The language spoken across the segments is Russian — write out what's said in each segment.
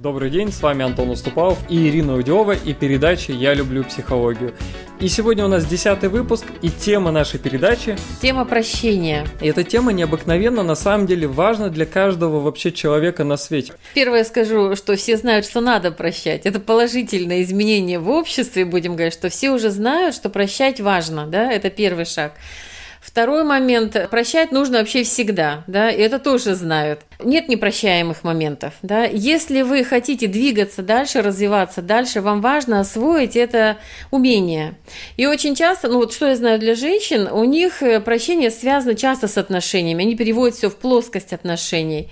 Добрый день, с вами Антон Уступалов и Ирина Удева и передача «Я люблю психологию». И сегодня у нас десятый выпуск и тема нашей передачи... Тема прощения. И эта тема необыкновенно, на самом деле, важна для каждого вообще человека на свете. Первое скажу, что все знают, что надо прощать. Это положительное изменение в обществе, будем говорить, что все уже знают, что прощать важно, да, это первый шаг. Второй момент. Прощать нужно вообще всегда, да, и это тоже знают. Нет непрощаемых моментов, да. Если вы хотите двигаться дальше, развиваться дальше, вам важно освоить это умение. И очень часто, ну вот что я знаю для женщин, у них э, прощение связано часто с отношениями, они переводят все в плоскость отношений.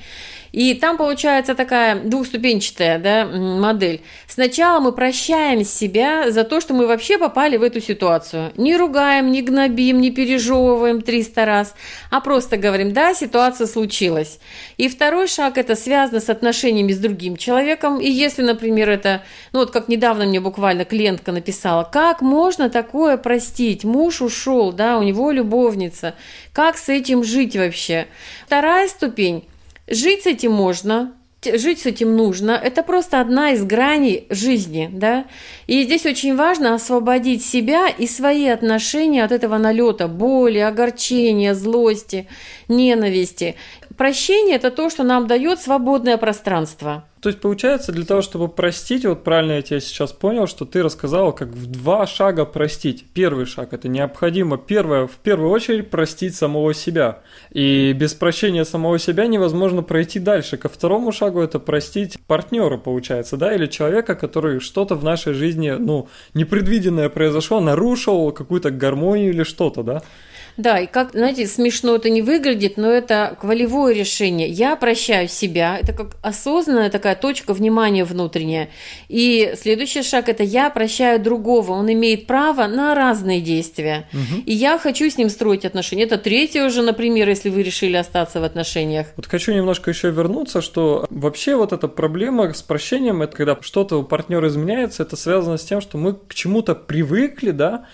И там получается такая двухступенчатая да, модель. Сначала мы прощаем себя за то, что мы вообще попали в эту ситуацию. Не ругаем, не гнобим, не пережевываем 300 раз, а просто говорим, да, ситуация случилась. И второй шаг – это связано с отношениями с другим человеком. И если, например, это, ну вот как недавно мне буквально клиентка написала, как можно такое простить? Муж ушел, да, у него любовница. Как с этим жить вообще? Вторая ступень – Жить с этим можно, жить с этим нужно. Это просто одна из граней жизни, да. И здесь очень важно освободить себя и свои отношения от этого налета боли, огорчения, злости, ненависти. Прощение – это то, что нам дает свободное пространство. То есть, получается, для того, чтобы простить, вот правильно я тебя сейчас понял, что ты рассказала, как в два шага простить. Первый шаг – это необходимо, первое, в первую очередь, простить самого себя. И без прощения самого себя невозможно пройти дальше. Ко второму шагу – это простить партнера, получается, да, или человека, который что-то в нашей жизни, ну, непредвиденное произошло, нарушил какую-то гармонию или что-то, да? Да, и как, знаете, смешно это не выглядит, но это волевое решение. Я прощаю себя, это как осознанная такая точка внимания внутренняя. И следующий шаг – это я прощаю другого, он имеет право на разные действия. Угу. И я хочу с ним строить отношения. Это третье уже, например, если вы решили остаться в отношениях. Вот хочу немножко еще вернуться, что вообще вот эта проблема с прощением, это когда что-то у партнера изменяется, это связано с тем, что мы к чему-то привыкли, да,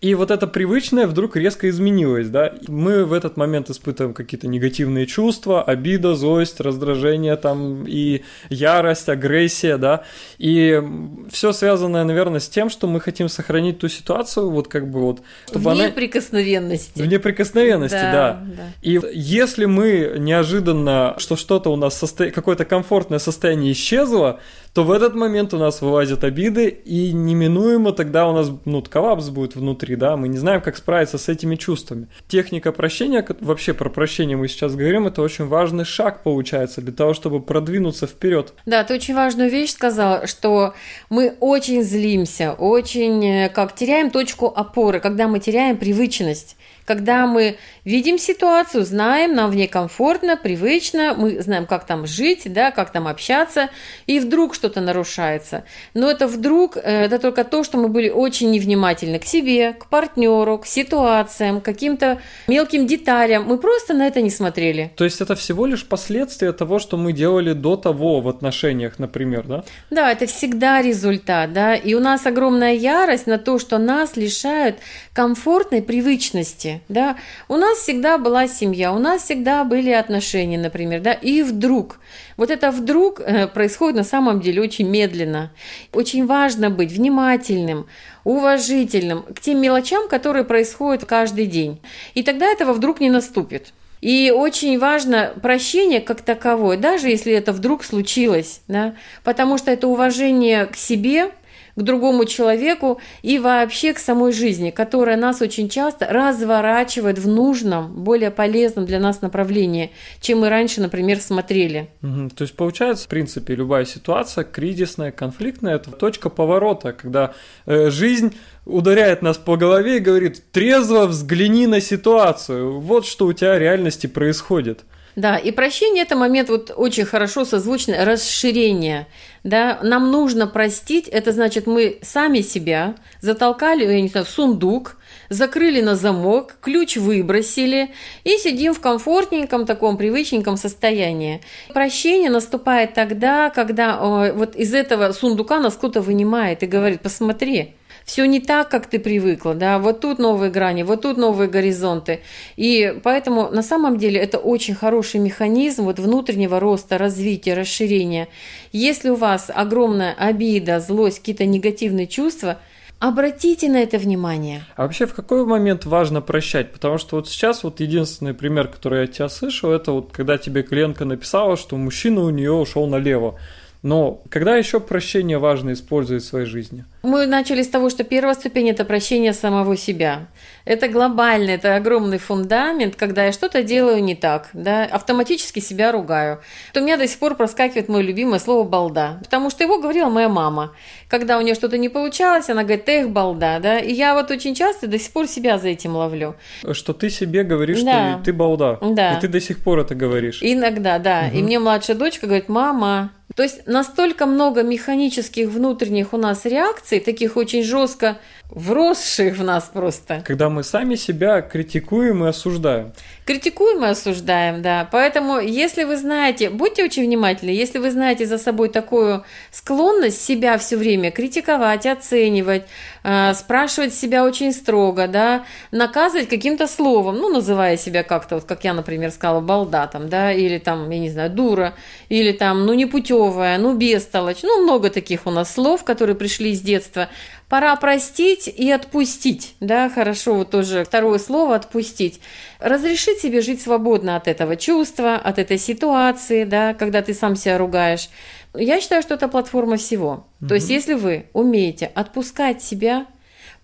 и вот это привычное вдруг резко изменилось, да. Мы в этот момент испытываем какие-то негативные чувства, обида, злость, раздражение там и ярость, агрессия, да. И все связанное, наверное, с тем, что мы хотим сохранить ту ситуацию, вот как бы вот... Чтобы в неприкосновенности. В неприкосновенности, да, да. да. И если мы неожиданно, что что-то у нас, состо... какое-то комфортное состояние исчезло, то в этот момент у нас вылазят обиды, и неминуемо тогда у нас, ну, коллапс будет внутри, да, мы не знаем, как справиться с этими чувствами. Техника прощения, вообще про прощение мы сейчас говорим, это очень важный шаг получается для того, чтобы продвинуться вперед. Да, ты очень важную вещь сказала, что мы очень злимся, очень э, как теряем точку опоры, когда мы теряем привычность когда мы видим ситуацию, знаем, нам в ней комфортно, привычно, мы знаем, как там жить, да, как там общаться, и вдруг что-то нарушается. Но это вдруг, э, это только то, что мы были очень невнимательны к себе, к партнеру, к ситуациям, к каким-то мелким деталям. Мы просто на это не смотрели. То есть это всего лишь последствия того, что мы делали до того в отношениях, например, да? Да, это всегда результат, да, и у нас огромная ярость на то, что нас лишают комфортной привычности да, у нас всегда была семья, у нас всегда были отношения, например, да, и вдруг, вот это вдруг э, происходит на самом деле очень медленно. Очень важно быть внимательным, уважительным к тем мелочам, которые происходят каждый день. И тогда этого вдруг не наступит. И очень важно прощение как таковое, даже если это вдруг случилось, да, потому что это уважение к себе, к другому человеку и вообще к самой жизни, которая нас очень часто разворачивает в нужном, более полезном для нас направлении, чем мы раньше, например, смотрели. Угу. То есть получается, в принципе, любая ситуация кризисная, конфликтная, это точка поворота, когда э, жизнь ударяет нас по голове и говорит, трезво взгляни на ситуацию, вот что у тебя в реальности происходит. Да, и прощение – это момент вот очень хорошо созвучное расширение. Да? Нам нужно простить, это значит, мы сами себя затолкали я не знаю, в сундук, закрыли на замок, ключ выбросили и сидим в комфортненьком таком привычненьком состоянии. Прощение наступает тогда, когда вот из этого сундука нас кто-то вынимает и говорит, посмотри, все не так, как ты привыкла, да, вот тут новые грани, вот тут новые горизонты. И поэтому на самом деле это очень хороший механизм вот внутреннего роста, развития, расширения. Если у вас огромная обида, злость, какие-то негативные чувства – Обратите на это внимание. А вообще в какой момент важно прощать? Потому что вот сейчас вот единственный пример, который я от тебя слышал, это вот когда тебе клиентка написала, что мужчина у нее ушел налево. Но когда еще прощение важно использовать в своей жизни? Мы начали с того, что первая ступень – это прощение самого себя. Это глобальный, это огромный фундамент, когда я что-то делаю не так, да, автоматически себя ругаю. То у меня до сих пор проскакивает мое любимое слово «балда», потому что его говорила моя мама. Когда у нее что-то не получалось, она говорит «эх, балда», да, и я вот очень часто до сих пор себя за этим ловлю. Что ты себе говоришь, да. что ты балда, да. и ты до сих пор это говоришь. Иногда, да, угу. и мне младшая дочка говорит «мама, то есть настолько много механических внутренних у нас реакций, таких очень жестко вросших в нас просто. Когда мы сами себя критикуем и осуждаем. Критикуем и осуждаем, да. Поэтому, если вы знаете, будьте очень внимательны, если вы знаете за собой такую склонность себя все время критиковать, оценивать, э, спрашивать себя очень строго, да, наказывать каким-то словом, ну, называя себя как-то, вот как я, например, сказала, балда там, да, или там, я не знаю, дура, или там, ну, непутевая, ну, бестолочь, ну, много таких у нас слов, которые пришли из детства пора простить и отпустить, да, хорошо, вот тоже второе слово «отпустить». Разрешить себе жить свободно от этого чувства, от этой ситуации, да, когда ты сам себя ругаешь. Я считаю, что это платформа всего. Угу. То есть, если вы умеете отпускать себя,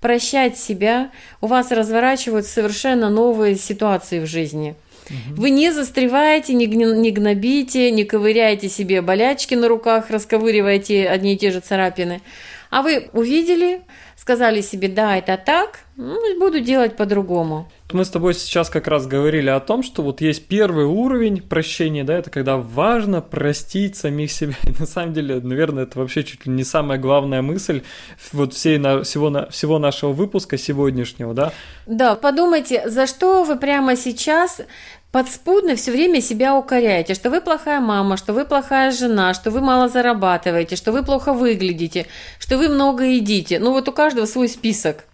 прощать себя, у вас разворачиваются совершенно новые ситуации в жизни – вы не застреваете, не, не гнобите, не ковыряете себе болячки на руках, расковыриваете одни и те же царапины. А вы увидели, сказали себе, да, это так, ну, буду делать по-другому. Мы с тобой сейчас как раз говорили о том, что вот есть первый уровень прощения, да, это когда важно простить самих себя. И на самом деле, наверное, это вообще чуть ли не самая главная мысль вот всей на, всего, на, всего нашего выпуска сегодняшнего, да? Да, подумайте, за что вы прямо сейчас подспудно все время себя укоряете, что вы плохая мама, что вы плохая жена, что вы мало зарабатываете, что вы плохо выглядите, что вы много едите. Ну вот у каждого свой список.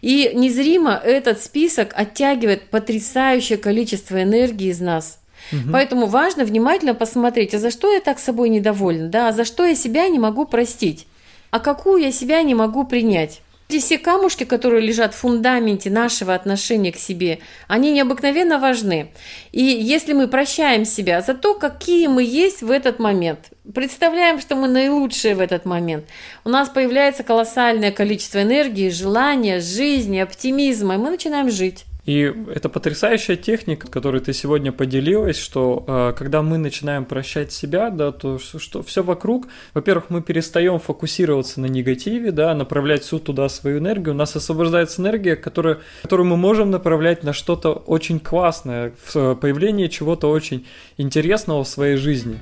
И незримо этот список оттягивает потрясающее количество энергии из нас. Угу. Поэтому важно внимательно посмотреть, а за что я так собой недовольна, да, а за что я себя не могу простить, а какую я себя не могу принять. Эти все камушки, которые лежат в фундаменте нашего отношения к себе, они необыкновенно важны. И если мы прощаем себя за то, какие мы есть в этот момент, представляем, что мы наилучшие в этот момент, у нас появляется колоссальное количество энергии, желания, жизни, оптимизма, и мы начинаем жить. И это потрясающая техника, которой ты сегодня поделилась, что э, когда мы начинаем прощать себя, да, то что все вокруг, во-первых, мы перестаем фокусироваться на негативе, да, направлять всю туда свою энергию, у нас освобождается энергия, которая, которую мы можем направлять на что-то очень классное, в э, появление чего-то очень интересного в своей жизни.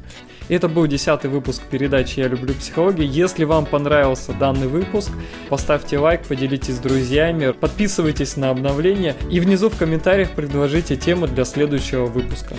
Это был десятый выпуск передачи «Я люблю психологию». Если вам понравился данный выпуск, поставьте лайк, поделитесь с друзьями, подписывайтесь на обновления и внизу в комментариях предложите темы для следующего выпуска.